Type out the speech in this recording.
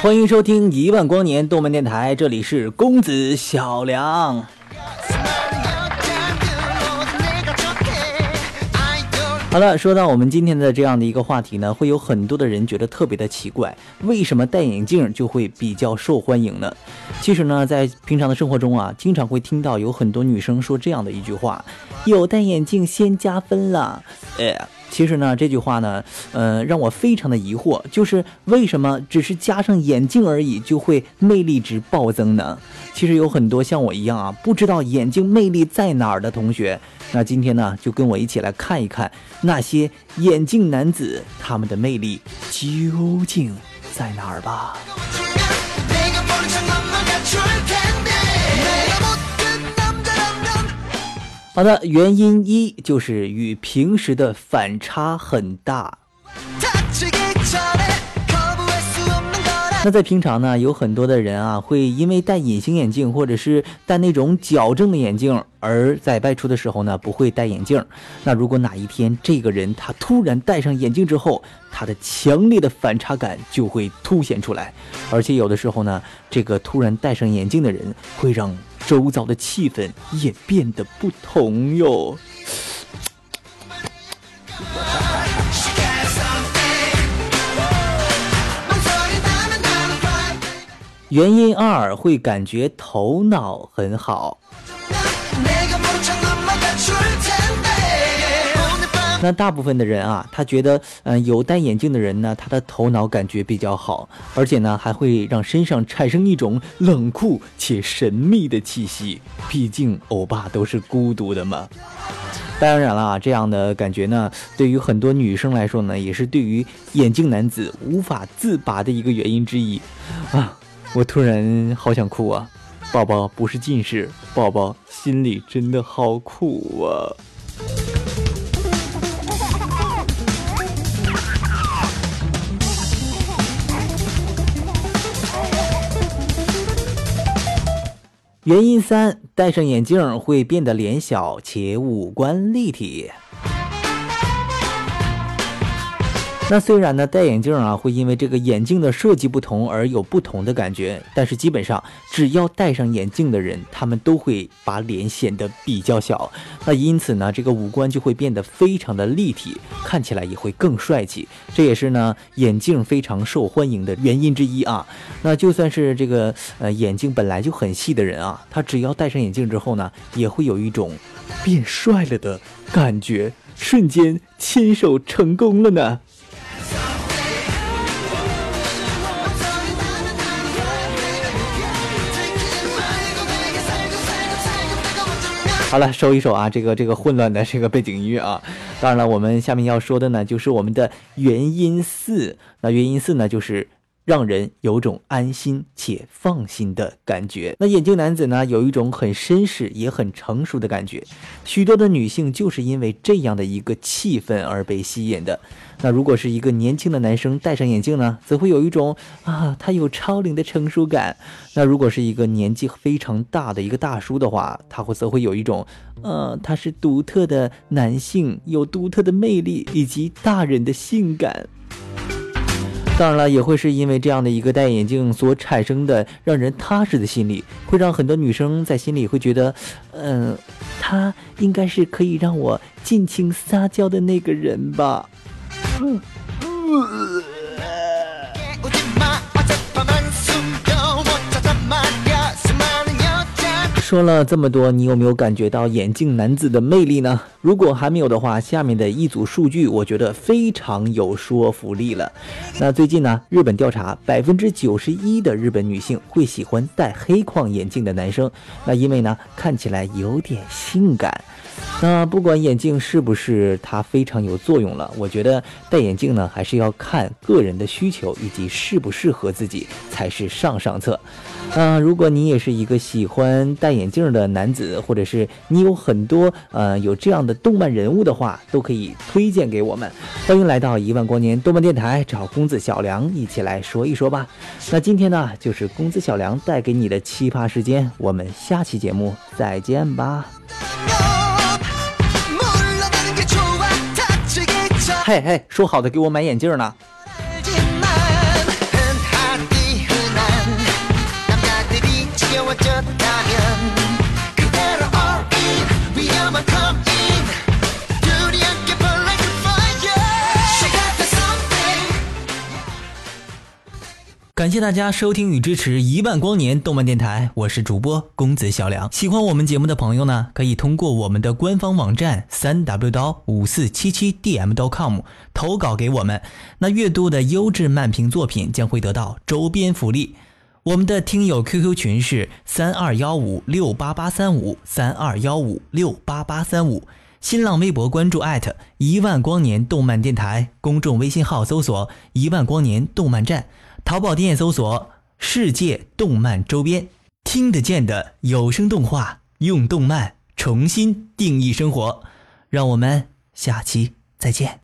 欢迎收听一万光年动漫电台，这里是公子小梁。好了，说到我们今天的这样的一个话题呢，会有很多的人觉得特别的奇怪，为什么戴眼镜就会比较受欢迎呢？其实呢，在平常的生活中啊，经常会听到有很多女生说这样的一句话：“有戴眼镜先加分了。”哎。其实呢，这句话呢，呃，让我非常的疑惑，就是为什么只是加上眼镜而已，就会魅力值暴增呢？其实有很多像我一样啊，不知道眼镜魅力在哪儿的同学，那今天呢，就跟我一起来看一看那些眼镜男子他们的魅力究竟在哪儿吧。好的，原因一就是与平时的反差很大。那在平常呢，有很多的人啊，会因为戴隐形眼镜或者是戴那种矫正的眼镜，而在外出的时候呢，不会戴眼镜。那如果哪一天这个人他突然戴上眼镜之后，他的强烈的反差感就会凸显出来，而且有的时候呢，这个突然戴上眼镜的人会让。周遭的气氛也变得不同哟。原因二会感觉头脑很好。那大部分的人啊，他觉得，嗯，有戴眼镜的人呢，他的头脑感觉比较好，而且呢，还会让身上产生一种冷酷且神秘的气息。毕竟，欧巴都是孤独的嘛。当然了，这样的感觉呢，对于很多女生来说呢，也是对于眼镜男子无法自拔的一个原因之一。啊，我突然好想哭啊！宝宝不是近视，宝宝心里真的好苦啊。原因三，戴上眼镜会变得脸小且五官立体。那虽然呢，戴眼镜啊会因为这个眼镜的设计不同而有不同的感觉，但是基本上只要戴上眼镜的人，他们都会把脸显得比较小。那因此呢，这个五官就会变得非常的立体，看起来也会更帅气。这也是呢眼镜非常受欢迎的原因之一啊。那就算是这个呃眼睛本来就很细的人啊，他只要戴上眼镜之后呢，也会有一种变帅了的感觉，瞬间牵手成功了呢。好了，收一收啊，这个这个混乱的这个背景音乐啊。当然了，我们下面要说的呢，就是我们的元音四。那元音四呢，就是。让人有种安心且放心的感觉。那眼镜男子呢，有一种很绅士也很成熟的感觉。许多的女性就是因为这样的一个气氛而被吸引的。那如果是一个年轻的男生戴上眼镜呢，则会有一种啊，他有超龄的成熟感。那如果是一个年纪非常大的一个大叔的话，他会则会有一种，呃，他是独特的男性，有独特的魅力以及大人的性感。当然了，也会是因为这样的一个戴眼镜所产生的让人踏实的心理，会让很多女生在心里会觉得，嗯，他应该是可以让我尽情撒娇的那个人吧。说了这么多，你有没有感觉到眼镜男子的魅力呢？如果还没有的话，下面的一组数据我觉得非常有说服力了。那最近呢，日本调查，百分之九十一的日本女性会喜欢戴黑框眼镜的男生，那因为呢，看起来有点性感。那不管眼镜是不是它非常有作用了，我觉得戴眼镜呢，还是要看个人的需求以及适不适合自己才是上上策。嗯，如果你也是一个喜欢戴眼镜的男子，或者是你有很多呃有这样的动漫人物的话，都可以推荐给我们。欢迎来到一万光年动漫电台，找公子小梁一起来说一说吧。那今天呢，就是公子小梁带给你的奇葩时间，我们下期节目再见吧。嘿嘿说好的给我买眼镜呢。感谢大家收听与支持一万光年动漫电台，我是主播公子小梁。喜欢我们节目的朋友呢，可以通过我们的官方网站三 w 刀五四七七 dm 刀 com 投稿给我们。那阅读的优质漫评作品将会得到周边福利。我们的听友 QQ 群是三二幺五六八八三五三二幺五六八八三五。新浪微博关注艾特一万光年动漫电台，公众微信号搜索一万光年动漫站。淘宝店搜索“世界动漫周边”，听得见的有声动画，用动漫重新定义生活。让我们下期再见。